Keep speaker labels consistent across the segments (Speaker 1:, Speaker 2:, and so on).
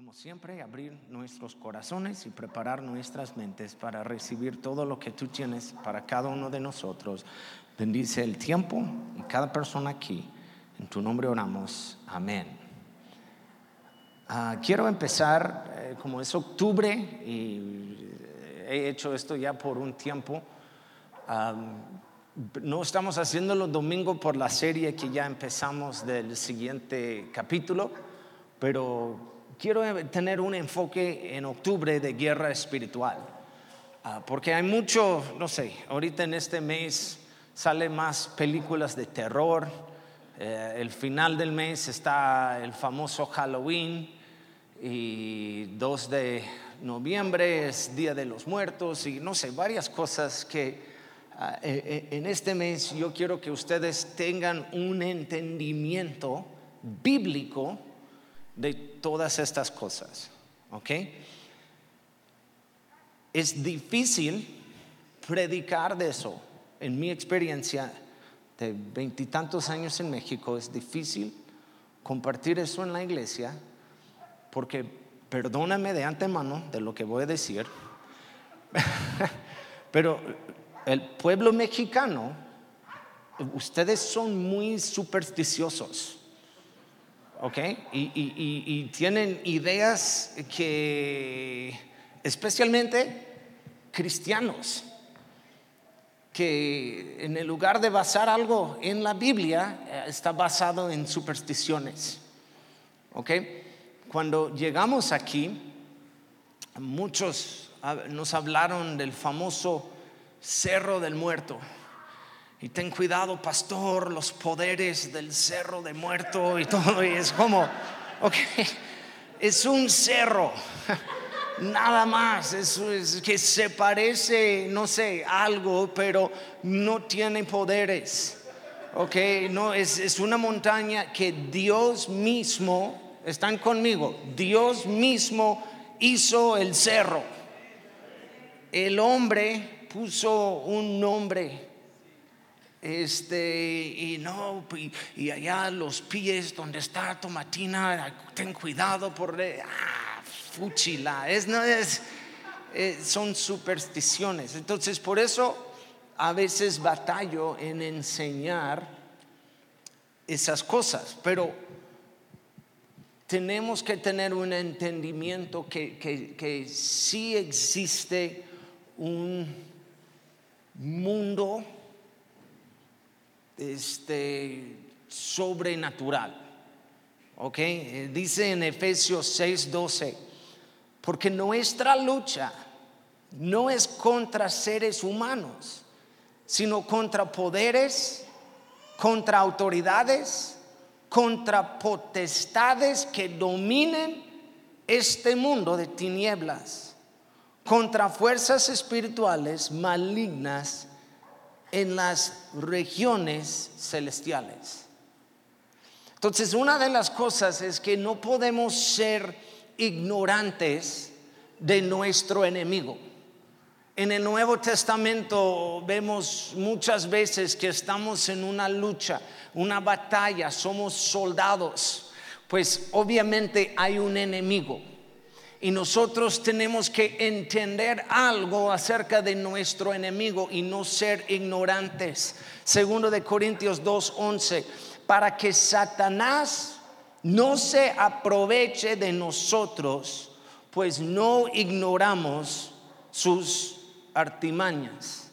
Speaker 1: como siempre, abrir nuestros corazones y preparar nuestras mentes para recibir todo lo que tú tienes para cada uno de nosotros. Bendice el tiempo y cada persona aquí. En tu nombre oramos. Amén. Ah, quiero empezar, eh, como es octubre y he hecho esto ya por un tiempo. no estamos haciéndolo domingo por la serie que ya empezamos del siguiente capítulo, pero quiero tener un enfoque en octubre de guerra espiritual, ah, porque hay mucho, no sé, ahorita en este mes sale más películas de terror, eh, el final del mes está el famoso Halloween y 2 de noviembre es Día de los Muertos y no sé, varias cosas que ah, eh, eh, en este mes yo quiero que ustedes tengan un entendimiento bíblico de todas estas cosas. ¿Ok? Es difícil predicar de eso. En mi experiencia de veintitantos años en México, es difícil compartir eso en la iglesia porque, perdóname de antemano de lo que voy a decir, pero el pueblo mexicano, ustedes son muy supersticiosos. ¿Ok? Y, tienen ideas que, especialmente cristianos, que en el lugar de basar algo en la Biblia, eh, está basado en supersticiones, ¿ok? Cuando llegamos aquí, muchos nos hablaron del famoso Cerro del Muerto. Y ten cuidado, pastor, los poderes del cerro de muerto y todo. Y es como, ok, es un cerro, nada más. Es, que se parece, no sé, algo, pero no tiene poderes. Ok, no, es, es una montaña que Dios mismo, están conmigo, Dios mismo hizo el cerro. El hombre puso un nombre este, y no, y, allá los pies donde está Tomatina, ten cuidado por, ah, fuchila, es, no es, son supersticiones. Entonces, por eso a veces batallo en enseñar esas cosas, pero tenemos que tener un entendimiento que, que, que sí existe un mundo este, sobrenatural. ¿Ok? Eh, dice en Efesios 6:12, porque nuestra lucha no es contra seres humanos, sino contra poderes, contra autoridades, contra potestades que dominen este mundo de tinieblas, contra fuerzas espirituales malignas en las regiones celestiales. Entonces, una de las cosas es que no podemos ser ignorantes de nuestro enemigo. En el Nuevo Testamento vemos muchas veces que estamos en una lucha, una batalla, somos soldados, pues obviamente hay un enemigo. Y nosotros tenemos que entender algo acerca de nuestro enemigo y no ser ignorantes. Segundo de Corintios 2:11, para que Satanás no se aproveche de nosotros, pues no ignoramos sus artimañas.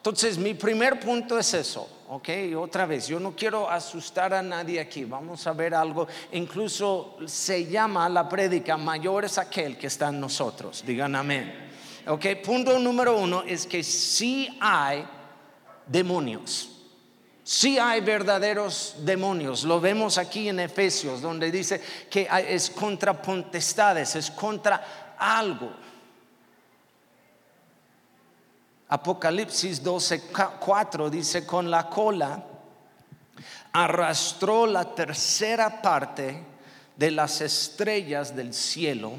Speaker 1: Entonces, mi primer punto es eso. Ok, otra vez, yo no quiero asustar a nadie aquí. Vamos a ver algo. Incluso se llama la prédica mayor es aquel que está en nosotros. Digan amén. Ok, punto número uno es que sí hay demonios. Sí hay verdaderos demonios. Lo vemos aquí en Efesios, donde dice que es contra potestades, es contra algo. Apocalipsis 12:4 dice, con la cola arrastró la tercera parte de las estrellas del cielo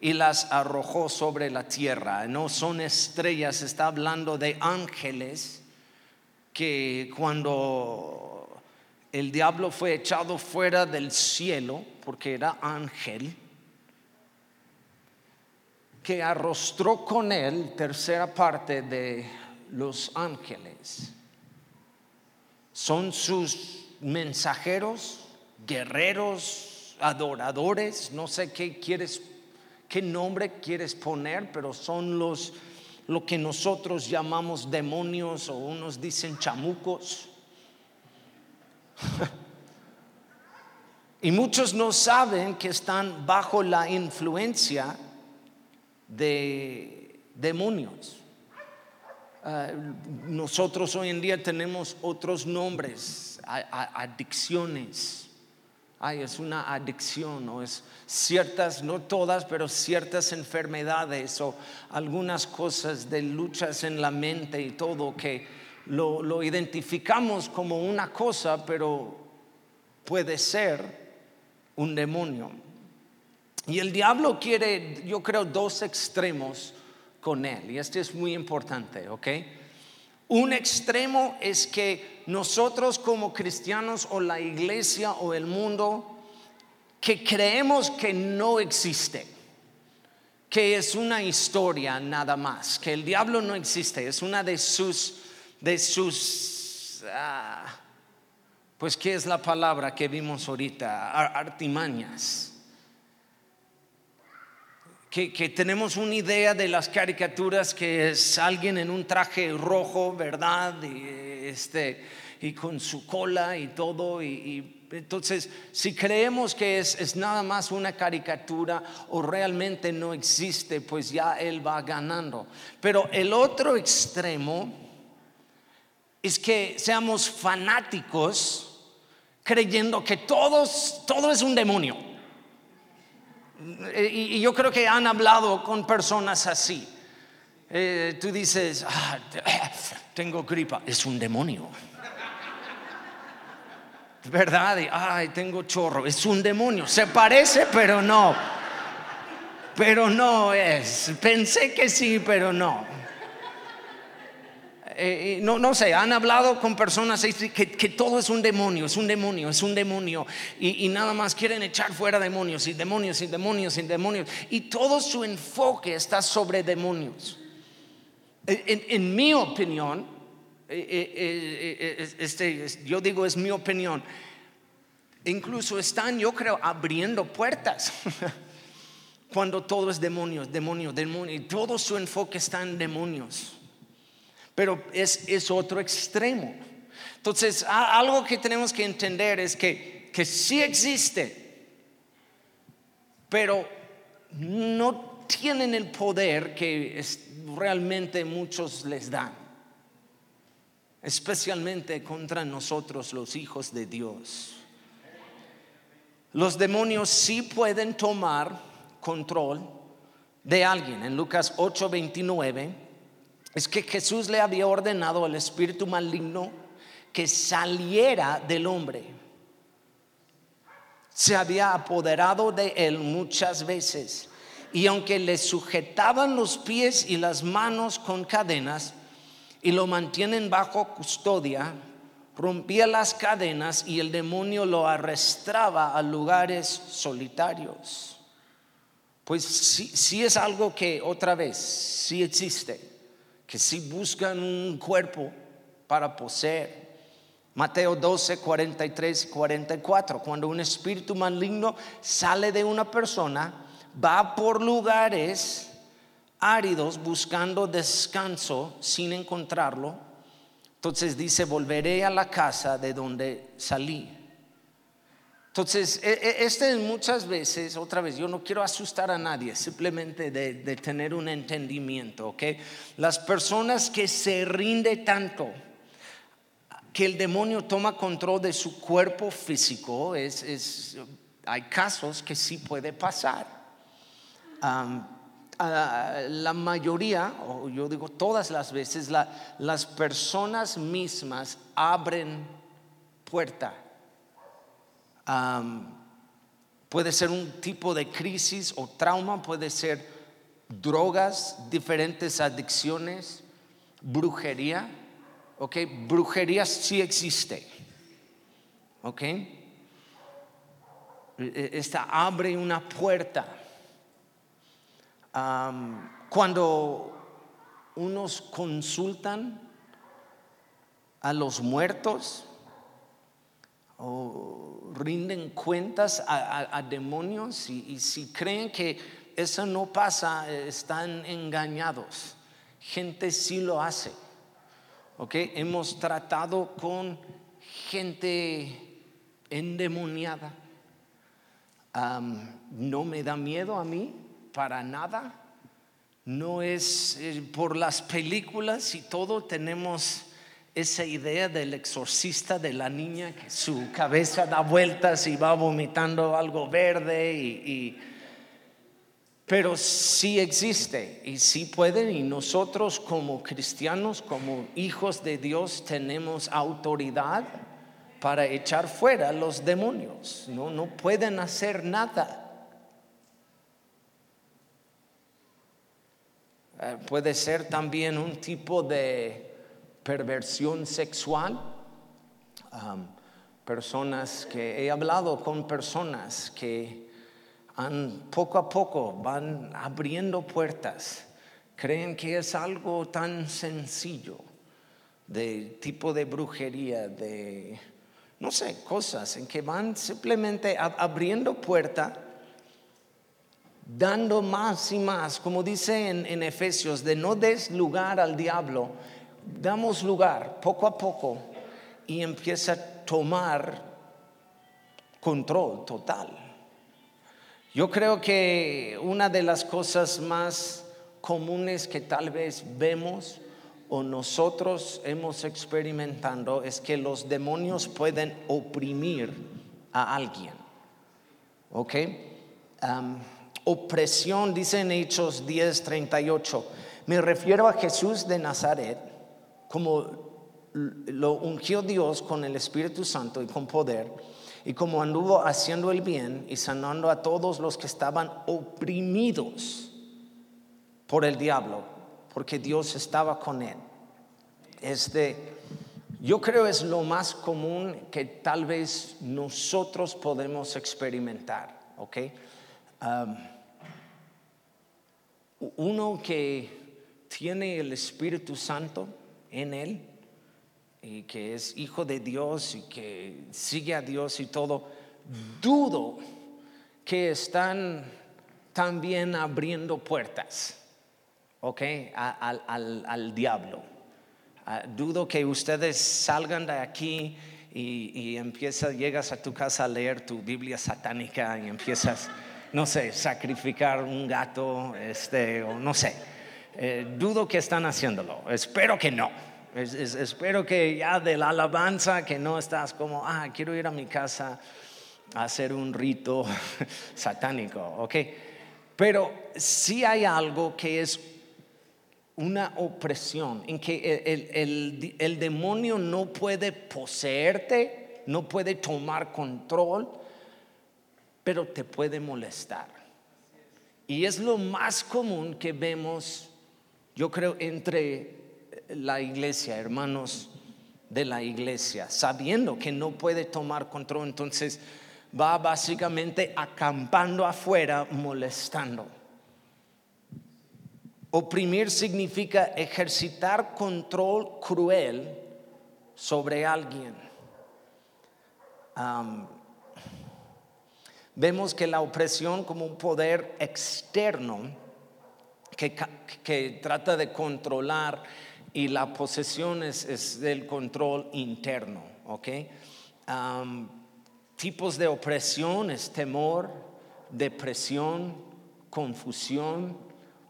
Speaker 1: y las arrojó sobre la tierra. No son estrellas, está hablando de ángeles que cuando el diablo fue echado fuera del cielo porque era ángel, que arrostró con él tercera parte de los ángeles. Son sus mensajeros, guerreros, adoradores, no sé qué quieres, qué nombre quieres poner, pero son los lo que nosotros llamamos demonios o unos dicen chamucos. y muchos no saben que están bajo la influencia de demonios. Ah, nosotros hoy en día tenemos otros nombres, adicciones. Ay, es una adicción o es ciertas, no todas, pero ciertas enfermedades o algunas cosas de luchas en la mente y todo que lo, lo identificamos como una cosa, pero puede ser un demonio. Y el diablo quiere, yo creo, dos extremos con él. Y este es muy importante, ¿ok? Un extremo es que nosotros como cristianos o la iglesia o el mundo, que creemos que no existe, que es una historia nada más, que el diablo no existe, es una de sus, de sus, ah, pues, ¿qué es la palabra que vimos ahorita? Artimañas que, tenemos una idea de las caricaturas que es alguien en un traje rojo, ¿verdad? Y, este, y con su cola y todo. Y, entonces, si creemos que es, es, nada más una caricatura o realmente no existe, pues ya él va ganando. Pero el otro extremo es que seamos fanáticos creyendo que todos, todo es un demonio. Y, yo creo que han hablado con personas así. Eh, tú dices, ah, tengo gripa, es un demonio. ¿Verdad? ay, tengo chorro, es un demonio. Se parece, pero no. Pero no es. Pensé que sí, pero no. Eh, no, no sé, han hablado con personas que, todo es un demonio, es un demonio, es un demonio, y, nada más quieren echar fuera demonios y demonios y demonios y demonios, y todo su enfoque está sobre demonios. En, mi opinión, eh, eh, este, yo digo es mi opinión, incluso están, yo creo, abriendo puertas. Cuando todo es demonios, demonios, demonios, y todo su enfoque está en demonios. Pero es, es otro extremo. Entonces, algo que tenemos que entender es que, que sí existe, pero no tienen el poder que realmente muchos les dan, especialmente contra nosotros los hijos de Dios. Los demonios sí pueden tomar control de alguien. En Lucas 8:29 es que Jesús le había ordenado al espíritu maligno que saliera del hombre. Se había apoderado de él muchas veces y aunque le sujetaban los pies y las manos con cadenas y lo mantienen bajo custodia, rompía las cadenas y el demonio lo arrastraba a lugares solitarios. Pues sí, es algo que otra vez sí existe que si buscan un cuerpo para poseer. Mateo 12, 43 y 44. Cuando un espíritu maligno sale de una persona, va por lugares áridos buscando descanso sin encontrarlo. Entonces dice, volveré a la casa de donde salí. Entonces, e, e, este muchas veces, otra vez, yo no quiero asustar a nadie, simplemente de, tener un entendimiento, ¿ok? Las personas que se rinde tanto, que el demonio toma control de su cuerpo físico, es, hay casos que sí puede pasar. la mayoría, o yo digo todas las veces, las personas mismas abren puerta puede ser un tipo de crisis o trauma, puede ser drogas, diferentes adicciones, brujería. Ok, brujería sí existe. ¿ok? Esta abre una puerta. cuando unos consultan a los muertos o rinden cuentas a, demonios y, si creen que eso no pasa, están engañados. Gente sí lo hace. ¿Ok? Hemos tratado con gente endemoniada. no me da miedo a mí para nada. No es eh, por las películas y todo tenemos esa idea del exorcista de la niña que su cabeza da vueltas y va vomitando algo verde y, pero sí existe y sí pueden y nosotros como cristianos, como hijos de Dios tenemos autoridad para echar fuera los demonios. No, no pueden hacer nada. Eh, puede ser también un tipo de perversión sexual. personas que he hablado con personas que poco a poco van abriendo puertas. Creen que es algo tan sencillo de tipo de brujería, de no sé, cosas en que van simplemente abriendo puerta, dando más y más, como dice en, en Efesios, de no des lugar al diablo damos lugar poco a poco y empieza a tomar control total. Yo creo que una de las cosas más comunes que tal vez vemos o nosotros hemos experimentado es que los demonios pueden oprimir a alguien. ¿Ok? opresión, dice en Hechos 10:38. Me refiero a Jesús de Nazaret como lo ungió Dios con el Espíritu Santo y con poder, y como anduvo haciendo el bien y sanando a todos los que estaban oprimidos por el diablo, porque Dios estaba con él. Este, yo creo es lo más común que tal vez nosotros podemos experimentar, ¿ok? uno que tiene el Espíritu Santo, en Él y que es hijo de Dios y que sigue a Dios y todo, dudo que están también abriendo puertas, ¿ok? al, diablo. Ah, dudo que ustedes salgan de aquí y, y empiezas, llegas a tu casa a leer tu Biblia satánica y empiezas, no sé, sacrificar un gato, este, o no sé eh, dudo que están haciéndolo. Espero que no. espero que ya de la alabanza que no estás como, ah, quiero ir a mi casa a hacer un rito satánico, ¿ok? Pero si hay algo que es una opresión, en que el demonio no puede poseerte, no puede tomar control, pero te puede molestar. Y es lo más común que vemos yo creo, entre la iglesia, hermanos de la iglesia, sabiendo que no puede tomar control, entonces va básicamente acampando afuera, molestando. Oprimir significa ejercitar control cruel sobre alguien. vemos que la opresión como un poder externo que, trata de controlar y la posesión es, del control interno, ¿ok? tipos de opresión es temor, depresión, confusión,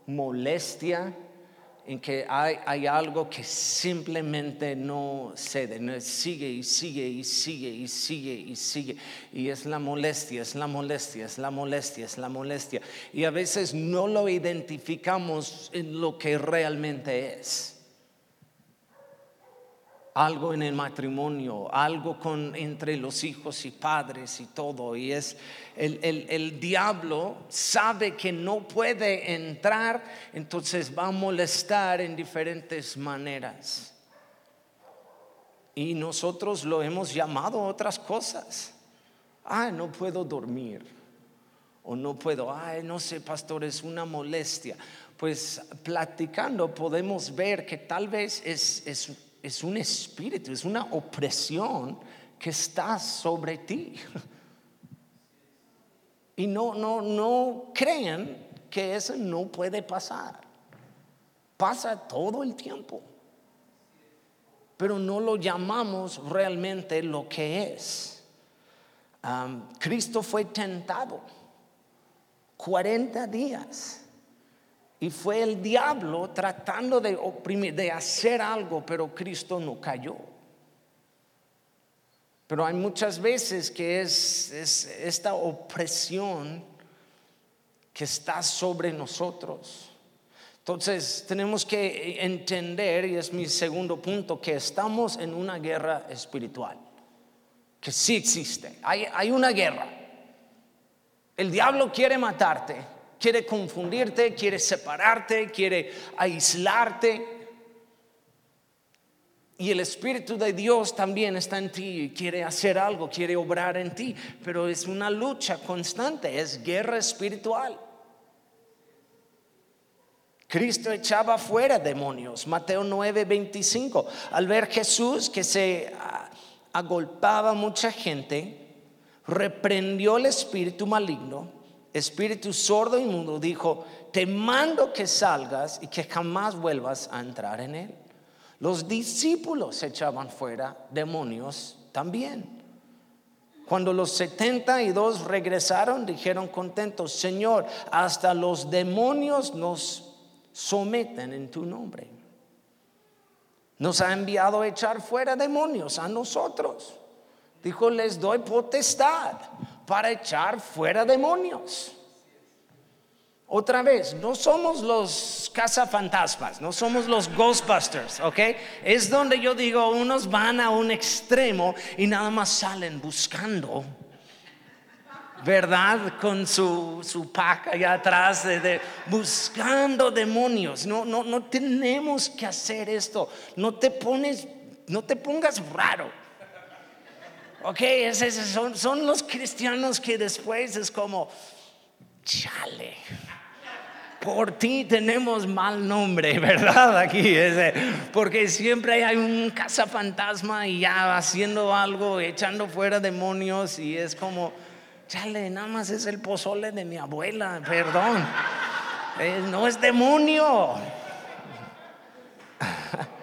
Speaker 1: molestia, en que hay, algo que simplemente no cede, sigue y sigue y sigue y sigue y sigue. Y es la molestia, es la molestia, es la molestia, es la molestia. Y a veces no lo identificamos en lo que realmente es algo en el matrimonio, algo con, entre los hijos y padres y todo. Y es el, el, diablo sabe que no puede entrar, entonces va a molestar en diferentes maneras. Y nosotros lo hemos llamado otras cosas. Ah, no puedo dormir. O no puedo, ay, no sé, pastor, es una molestia. Pues platicando podemos ver que tal vez es, es, es un espíritu, es una opresión que está sobre ti. Y no, no, no crean que eso no puede pasar. Pasa todo el tiempo. Pero no lo llamamos realmente lo que es. Cristo fue tentado 40 días. Y fue el diablo tratando de oprimir, de hacer algo, pero Cristo no cayó. Pero hay muchas veces que es, esta opresión que está sobre nosotros. Entonces tenemos que entender, y es mi segundo punto, que estamos en una guerra espiritual, que sí existe, hay, hay una guerra. El diablo quiere matarte, quiere confundirte, quiere separarte, quiere aislarte, y el Espíritu de Dios también está en ti y quiere hacer algo, quiere obrar en ti, pero es una lucha constante, es guerra espiritual. Cristo echaba fuera demonios, Mateo 9, 25. Al ver Jesús que se agolpaba mucha gente, reprendió el espíritu maligno, espíritu sordo y mudo, dijo, te mando que salgas y que jamás vuelvas a entrar en él. Los discípulos echaban fuera demonios también. Cuando los 72 regresaron, dijeron contentos, Señor, hasta los demonios nos someten en tu nombre. Nos ha enviado a echar fuera demonios a nosotros. Dijo, les doy potestad para echar fuera demonios. Otra vez, no somos los cazafantasmas, no somos los Ghostbusters, ¿ok? Es donde yo digo, unos van a un extremo y nada más salen buscando, ¿verdad? Con su, su pack allá atrás, de, buscando demonios. No, no, no tenemos que hacer esto. No te pones, no te pongas raro. Ok, son, son los cristianos que después es como, chale por ti tenemos mal nombre, ¿verdad? Aquí, porque siempre hay un cazafantasma y ya haciendo algo, echando fuera demonios y es como, chale, nada más es el pozole de mi abuela, perdón, eh, no es demonio.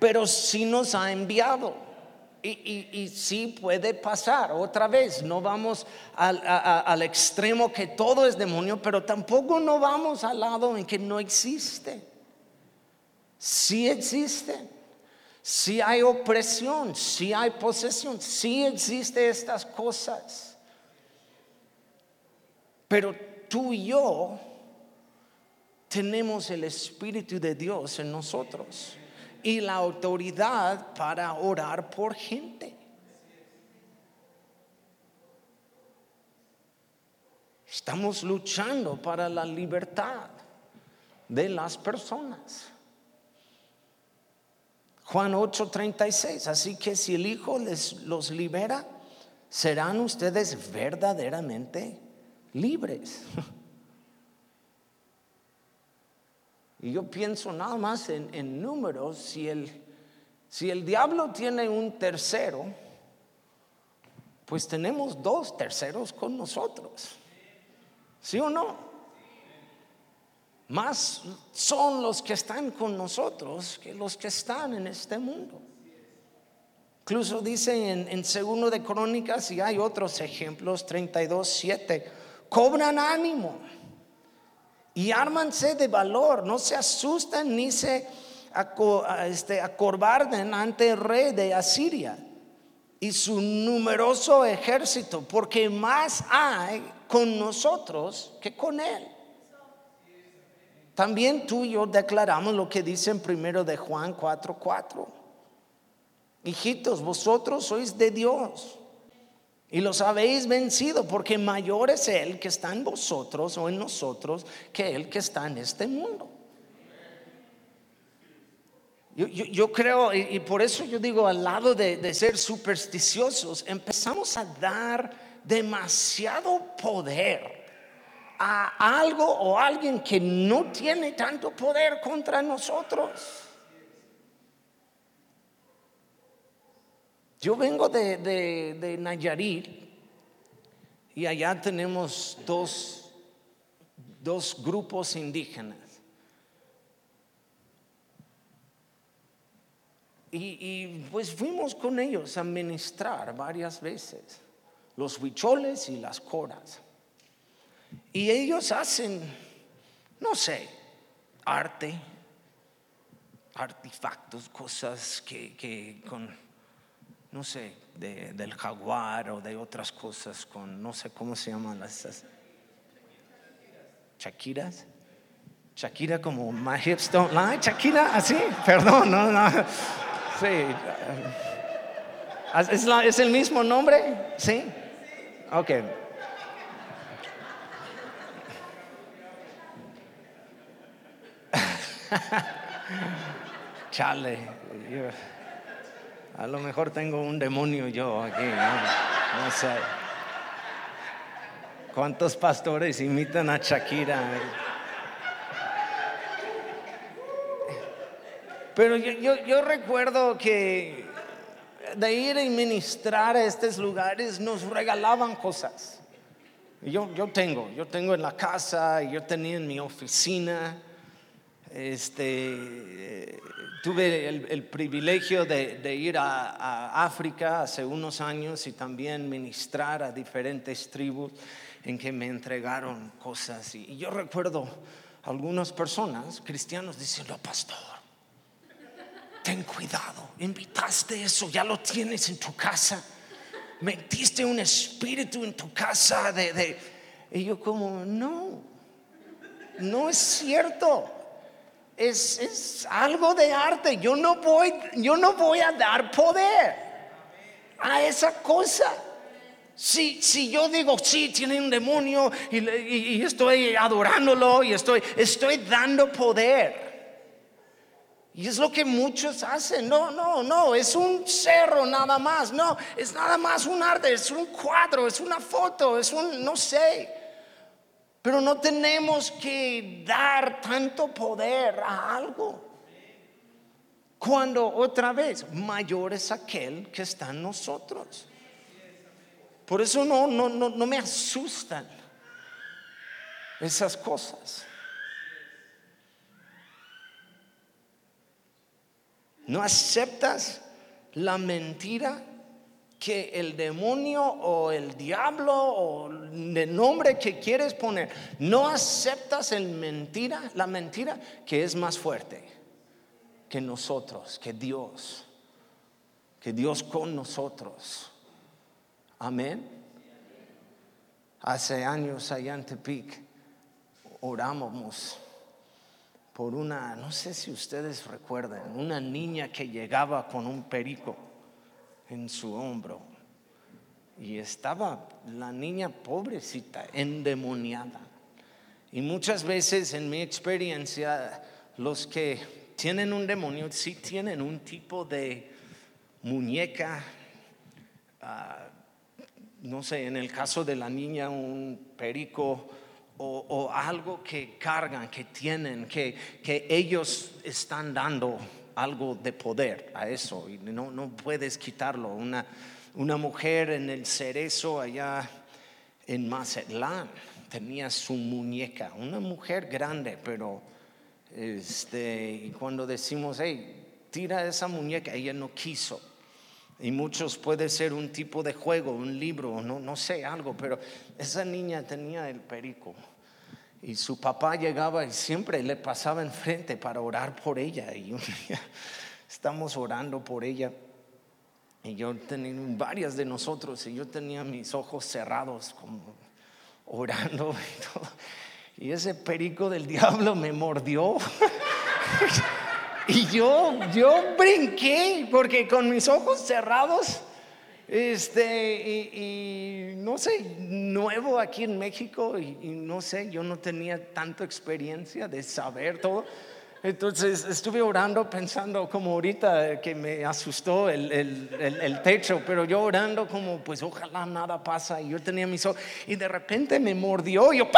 Speaker 1: Pero sí nos ha enviado. Y, sí puede pasar otra vez, no vamos al, extremo que todo es demonio, pero tampoco no vamos al lado en que no existe. Sí existe, sí hay opresión, sí hay posesión, sí existe estas cosas. Pero tú y yo tenemos el Espíritu de Dios en nosotros y la autoridad para orar por gente. Estamos luchando para la libertad de las personas. Juan 8:36, así que si el Hijo les, los libera, serán ustedes verdaderamente libres. Y yo pienso nada más en, números, si el, si el diablo tiene un tercero, pues tenemos dos terceros con nosotros. ¿Sí o no? Más son los que están con nosotros que los que están en este mundo. Incluso dice en, en segundo de Crónicas, y hay otros ejemplos, 32, 7, cobran ánimo y ármanse de valor, no se asustan ni se este, acorbarden ante el rey de Asiria y su numeroso ejército, porque más hay con nosotros que con él. También tú y yo declaramos lo que dice en primero de Juan 4:4. Hijitos, vosotros sois de Dios y los habéis vencido porque mayor es Él que está en vosotros o en nosotros que el que está en este mundo. Yo, creo, y, por eso yo digo, al lado de, de ser supersticiosos, empezamos a dar demasiado poder a algo o alguien que no tiene tanto poder contra nosotros. Yo vengo de, de, Nayarit y allá tenemos dos, dos grupos indígenas. Y, pues fuimos con ellos a ministrar varias veces, los huicholes y las coras. Y ellos hacen, no sé, arte, artefactos, cosas que, que con, no sé, del jaguar o de otras cosas con, no sé cómo se llaman las... Shakiras. Shakira como My Hips Don't Lie. Shakira, así, perdón, no, no. Sí. ¿Es, ¿Es el mismo nombre? Sí. Ok. Chale, a lo mejor tengo un demonio yo aquí, no, sé. ¿Cuántos pastores imitan a Shakira? Pero yo, recuerdo que de ir y ministrar a estos lugares nos regalaban cosas. Yo, yo tengo, yo tengo en la casa, yo tenía en mi oficina. Este, tuve el, privilegio de, ir a, África hace unos años y también ministrar a diferentes tribus en que me entregaron cosas. Y, yo recuerdo algunas personas, cristianos, diciendo, pastor, ten cuidado, invitaste eso, ya lo tienes en tu casa, metiste un espíritu en tu casa de... Y yo como, no, no es cierto es, algo de arte. Yo no, voy, yo no voy a dar poder a esa cosa. Si, si yo digo, sí, tiene un demonio y, estoy adorándolo y estoy, estoy dando poder. Y es lo que muchos hacen. No, no, no, es un cerro nada más. No, es nada más un arte, es un cuadro, es una foto, es un, no sé. Pero no tenemos que dar tanto poder a algo. Cuando otra vez mayor es aquel que está en nosotros. Por eso no, no, no, no me asustan esas cosas. No aceptas la mentira que el demonio o el diablo o el nombre que quieres poner, no aceptas el mentira, la mentira que es más fuerte que nosotros, que Dios, que Dios con nosotros. Amén. Hace años allá en Tepic orábamos por una, no sé si ustedes recuerdan, una niña que llegaba con un perico en su hombro. Y estaba la niña pobrecita, endemoniada. Y muchas veces en mi experiencia, los que tienen un demonio sí tienen un tipo de muñeca, ah, no sé, en el caso de la niña un perico o, o algo que cargan, que tienen, que, que ellos están dando algo de poder a eso y no, no puedes quitarlo. Una, una mujer en el cerezo allá en Mazatlán tenía su muñeca, una mujer grande, pero este, y cuando decimos, hey, tira esa muñeca, ella no quiso. Y muchos puede ser un tipo de juego, un libro, no, no sé, algo, pero esa niña tenía el perico. Y su papá llegaba y siempre le pasaba enfrente para orar por ella. Y estamos orando por ella. Y yo tenía varias de nosotros, y yo tenía mis ojos cerrados, como orando y. Y ese perico del diablo me mordió. y yo, yo brinqué, porque con mis ojos cerrados este, y, no sé, nuevo aquí en México y, no sé, yo no tenía tanta experiencia de saber todo. Entonces estuve orando pensando como ahorita que me asustó el, el, techo, pero yo orando como pues ojalá nada pasa y yo tenía mis ojos y de repente me mordió y yo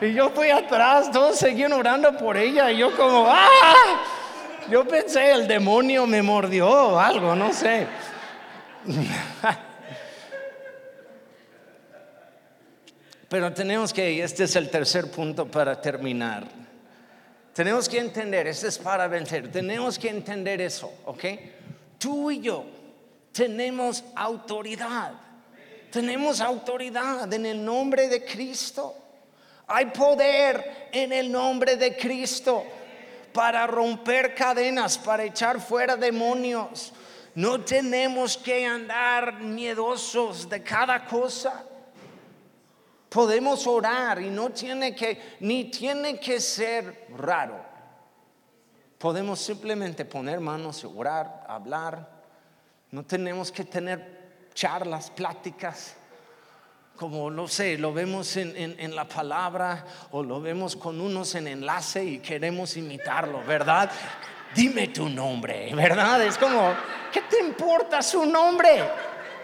Speaker 1: y yo fui atrás, todos seguían orando por ella y yo como ¡ah! Yo pensé el demonio me mordió o algo, no sé. Pero tenemos que, este es el tercer punto para terminar. Tenemos que entender, este es para vencer, tenemos que entender eso, ¿ok? Tú y yo tenemos autoridad, tenemos autoridad en el nombre de Cristo. Hay poder en el nombre de Cristo para romper cadenas, para echar fuera demonios. No tenemos que andar miedosos de cada cosa. Podemos orar y no tiene que, ni tiene que ser raro. Podemos simplemente poner manos y orar, hablar. No tenemos que tener charlas, pláticas como no sé, lo vemos en, en, la palabra o lo vemos con unos en enlace y queremos imitarlo, ¿verdad? Dime tu nombre, ¿verdad? Es como, ¿qué te importa su nombre?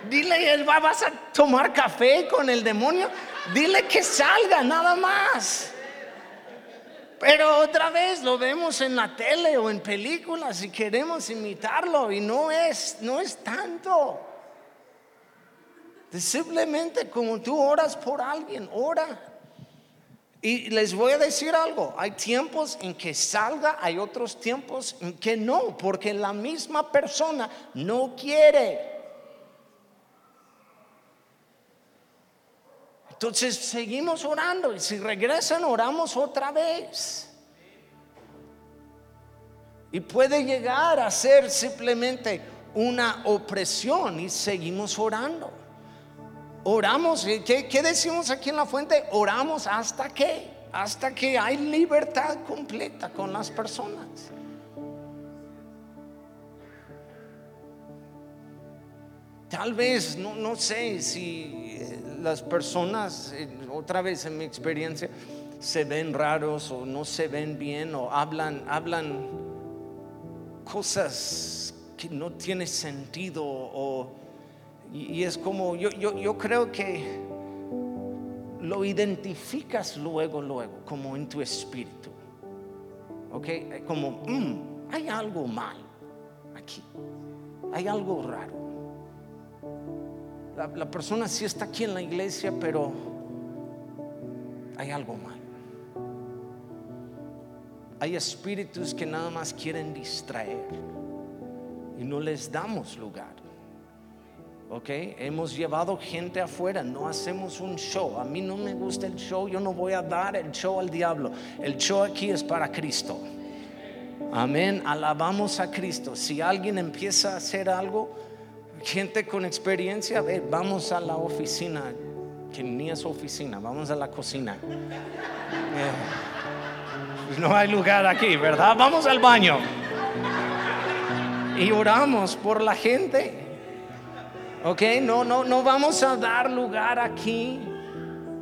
Speaker 1: Dile, vas a tomar café con el demonio. Dile que salga, nada más. Pero otra vez lo vemos en la tele o en películas y queremos imitarlo y no es, no es tanto. Simplemente como tú oras por alguien, ora. Y les voy a decir algo, hay tiempos en que salga, hay otros tiempos en que no, porque la misma persona no quiere. Entonces seguimos orando y si regresan oramos otra vez. Y puede llegar a ser simplemente una opresión y seguimos orando. Oramos, ¿qué, ¿qué, decimos aquí en la fuente? Oramos hasta que, hasta que hay libertad completa con las personas. Tal vez, no, no sé si eh, las personas, eh, otra vez en mi experiencia, se ven raros o no se ven bien o hablan, hablan cosas que no tienen sentido o, y, es como, yo, yo, yo creo que lo identificas luego, luego, como en tu espíritu. ¿Ok? Como, mm, hay algo mal aquí. Hay algo raro. La, persona sí está aquí en la iglesia, pero hay algo mal. Hay espíritus que nada más quieren distraer y no les damos lugar. Ok, hemos llevado gente afuera, no hacemos un show. A mí no me gusta el show, yo no voy a dar el show al diablo. El show aquí es para Cristo. Amén, alabamos a Cristo. Si alguien empieza a hacer algo, gente con experiencia, ve, vamos a la oficina, que ni es oficina, vamos a la cocina. Eh, no hay lugar aquí, ¿verdad? Vamos al baño. Y oramos por la gente. Ok, no, no, no vamos a dar lugar aquí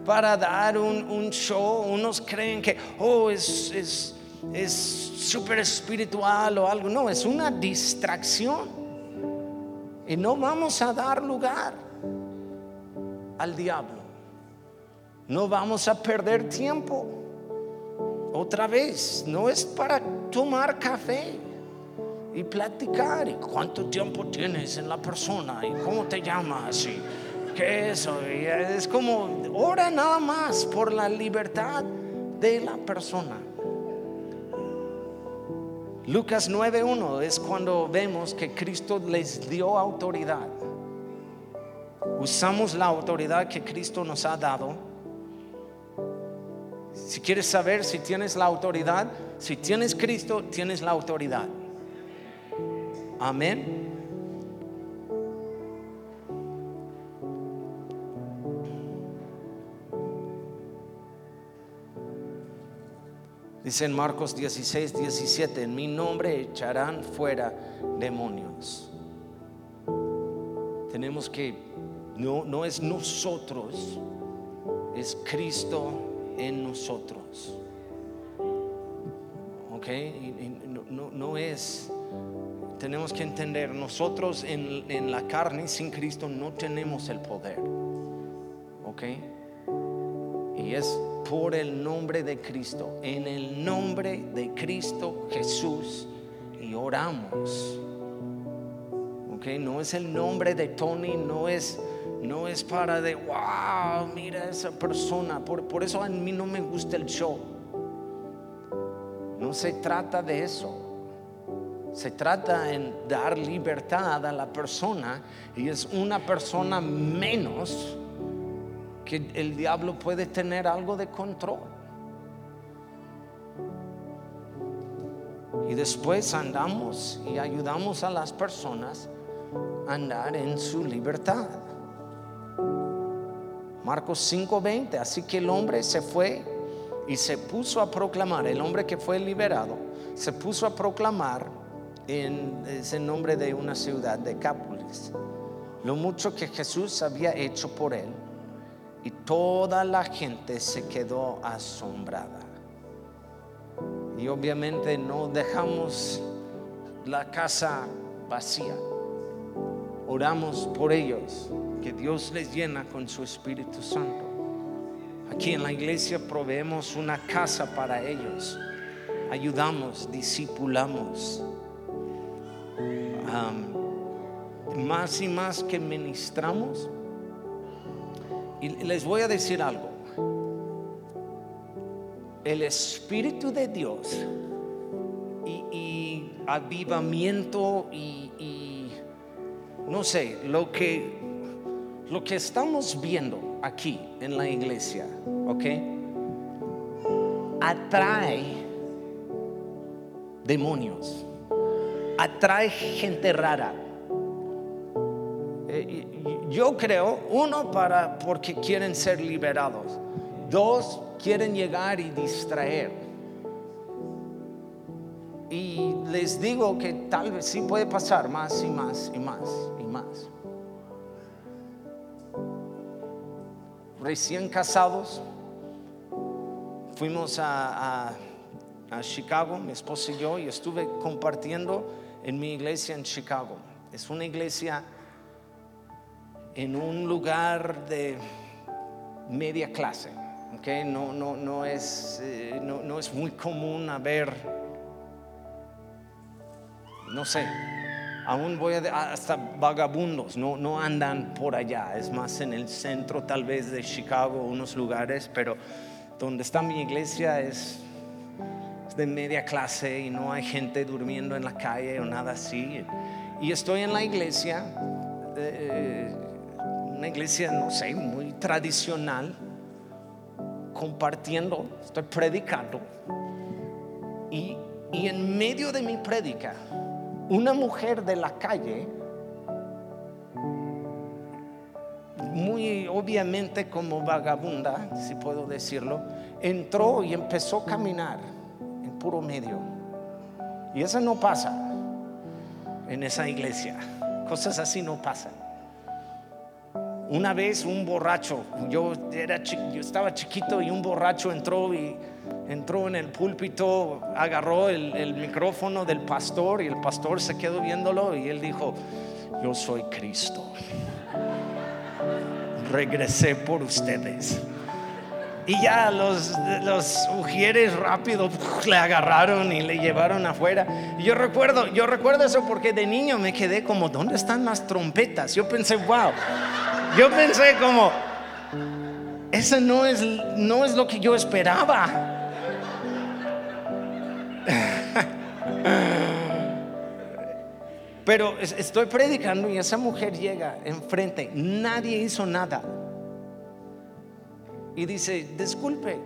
Speaker 1: para dar un, show. Unos creen que, oh, es, es, es súper espiritual o algo. No, es una distracción. Y no vamos a dar lugar al diablo. No vamos a perder tiempo. Otra vez, no es para tomar café y platicar. ¿Y cuánto tiempo tienes en la persona? ¿Y cómo te llamas? ¿Y qué es eso? es como, ora nada más por la libertad de la persona. Lucas 9.1 es cuando vemos que Cristo les dio autoridad. Usamos la autoridad que Cristo nos ha dado. Si quieres saber si tienes la autoridad, si tienes Cristo, tienes la autoridad. Amén. Dice en Marcos 16, 17, en mi nombre echarán fuera demonios. Tenemos que, no, no es nosotros, es Cristo en nosotros. ¿Ok? Y, no, no, es, tenemos que entender, nosotros en, en la carne sin Cristo no tenemos el poder. ¿Ok? Y es por el nombre de Cristo, en el nombre de Cristo Jesús, y oramos. ¿Ok? No es el nombre de Tony, no es no es para de, wow, mira esa persona. Por, por eso a mí no me gusta el show. No se trata de eso. Se trata en dar libertad a la persona y es una persona menos que el diablo puede tener algo de control. Y después andamos y ayudamos a las personas a andar en su libertad. Marcos 5:20, así que el hombre se fue y se puso a proclamar, el hombre que fue liberado, se puso a proclamar en ese nombre de una ciudad de Cápulis, lo mucho que Jesús había hecho por él, y toda la gente se quedó asombrada. Y obviamente no dejamos la casa vacía, oramos por ellos que Dios les llena con su Espíritu Santo. Aquí en la iglesia proveemos una casa para ellos. Ayudamos, discipulamos. Más y más que ministramos. Y les voy a decir algo. El Espíritu de Dios y, avivamiento y, y no sé, lo que lo que estamos viendo aquí en la iglesia, ¿ok? Atrae demonios, atrae gente rara. Eh, yo creo, uno, para porque quieren ser liberados. Dos, quieren llegar y distraer. Y les digo que tal vez sí puede pasar más y más y más y más. recién casados, fuimos a, Chicago, mi esposa y yo, y estuve compartiendo en mi iglesia en Chicago. Es una iglesia en un lugar de media clase. Okay? No, no, no, es, eh, no, no es muy común a ver, no sé, aún voy a, hasta vagabundos, no, no andan por allá, es más en el centro tal vez de Chicago, unos lugares, pero donde está mi iglesia es, de media clase y no hay gente durmiendo en la calle o nada así. Y estoy en la iglesia, eh, una iglesia, no sé, muy tradicional, compartiendo, estoy predicando. Y, y en medio de mi predica, una mujer de la calle, muy obviamente como vagabunda, si puedo decirlo, entró y empezó a caminar puro medio. Y eso no pasa en esa iglesia. Cosas así no pasan. Una vez un borracho, yo, era, yo estaba chiquito y un borracho entró y entró en el púlpito, agarró el, micrófono del pastor y el pastor se quedó viéndolo y él dijo, yo soy Cristo. Regresé por ustedes. Y ya los, los ujieres rápido le agarraron y le llevaron afuera. Y yo recuerdo, yo recuerdo eso porque de niño me quedé como, ¿dónde están las trompetas? Yo pensé, wow. Yo pensé como, eso no es, no es lo que yo esperaba. Pero estoy predicando y esa mujer llega enfrente, nadie hizo nada. Y dice, disculpe,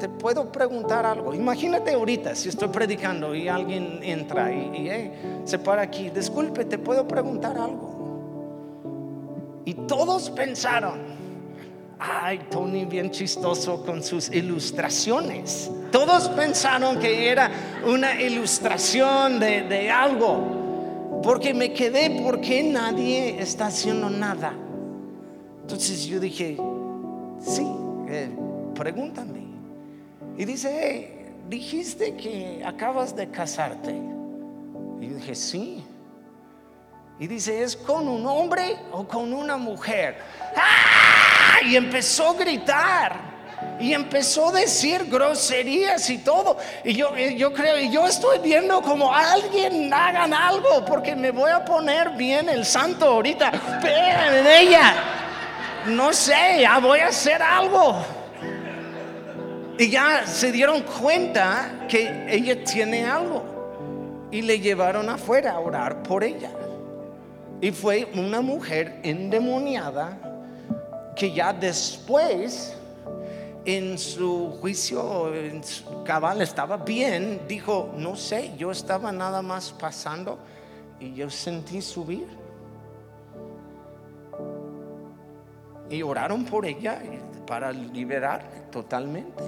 Speaker 1: te puedo preguntar algo. Imagínate ahorita si estoy predicando y alguien entra y, se para aquí, disculpe, te puedo preguntar algo. Y todos pensaron, ay, Tony bien chistoso con sus ilustraciones. Todos pensaron que era una ilustración de, algo, porque me quedé, porque nadie está haciendo nada. Entonces yo dije, sí, eh, pregúntame. Y dice, dijiste que acabas de casarte. Y dije, sí. Y dice, ¿es con un hombre o con una mujer? ¡Ah! Y empezó a gritar. Y empezó a decir groserías y todo. Y yo, yo creo, y yo estoy viendo como alguien hagan algo, porque me voy a poner bien el santo ahorita. en ella. No sé, ya voy a hacer algo. Y ya se dieron cuenta que ella tiene algo. Y le llevaron afuera a orar por ella. Y fue una mujer endemoniada que ya después en su juicio en su cabal estaba bien, dijo, no sé, yo estaba nada más pasando y yo sentí subir. Y oraron por ella para liberarle totalmente.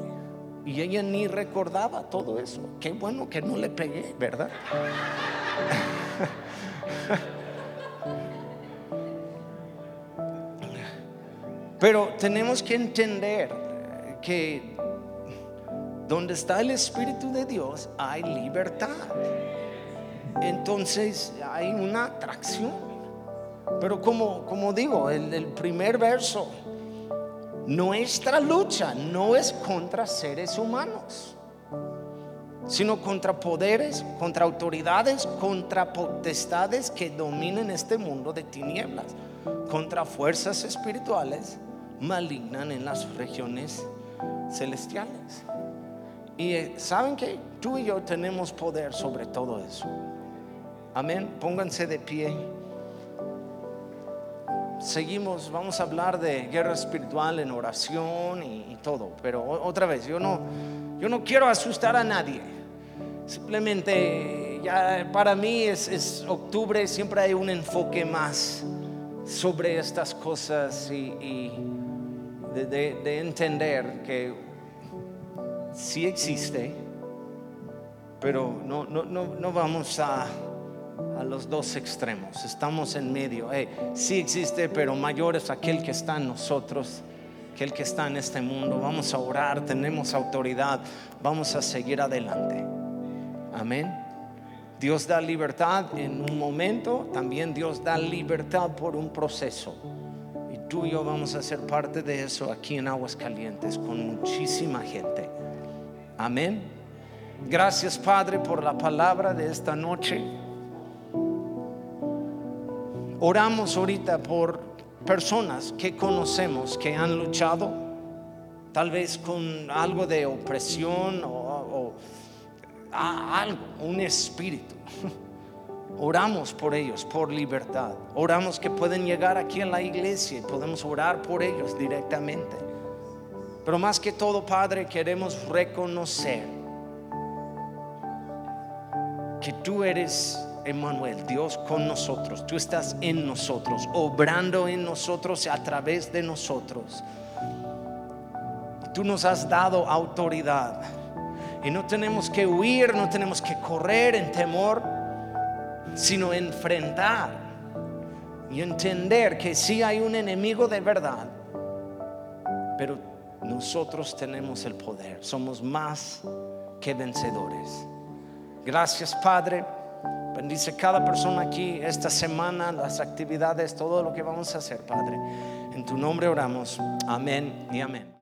Speaker 1: Y ella ni recordaba todo eso. Qué bueno que no le pegué, ¿verdad? Pero tenemos que entender que donde está el Espíritu de Dios hay libertad. Entonces hay una atracción. Pero como, como digo, el, el primer verso, nuestra lucha no es contra seres humanos, sino contra poderes, contra autoridades, contra potestades que dominen este mundo de tinieblas, contra fuerzas espirituales malignan en las regiones celestiales. Y eh, saben que tú y yo tenemos poder sobre todo eso. Amén. Pónganse de pie. Seguimos, vamos a hablar de guerra espiritual en oración y, todo, pero otra vez, yo no, yo no quiero asustar a nadie. Simplemente, ya para mí es, es octubre, siempre hay un enfoque más sobre estas cosas y de, entender que sí existe, pero no, no, no, vamos a, a, los dos extremos, estamos en medio. sí existe, pero mayor es aquel que está en nosotros que el que está en este mundo. Vamos a orar, tenemos autoridad, vamos a seguir adelante. Amén. Dios da libertad en un momento, también Dios da libertad por un proceso tú y yo vamos a ser parte de eso aquí en Aguas Calientes con muchísima gente. Amén. Gracias Padre por la palabra de esta noche. Oramos ahorita por personas que conocemos que han luchado, tal vez con algo de opresión o, algo, un espíritu. Oramos por ellos, por libertad. Oramos que pueden llegar aquí a la iglesia y podemos orar por ellos directamente. Pero más que todo, Padre, queremos reconocer que tú eres Emmanuel, Dios con nosotros. Tú estás en nosotros, obrando en nosotros a través de nosotros. Tú nos has dado autoridad. Y no tenemos que huir, no tenemos que correr en temor sino enfrentar y entender que si hay un enemigo de verdad, pero nosotros tenemos el poder, somos más que vencedores. Gracias Padre, bendice cada persona aquí esta semana, las actividades, todo lo que vamos a hacer Padre. En tu nombre oramos, amén y amén.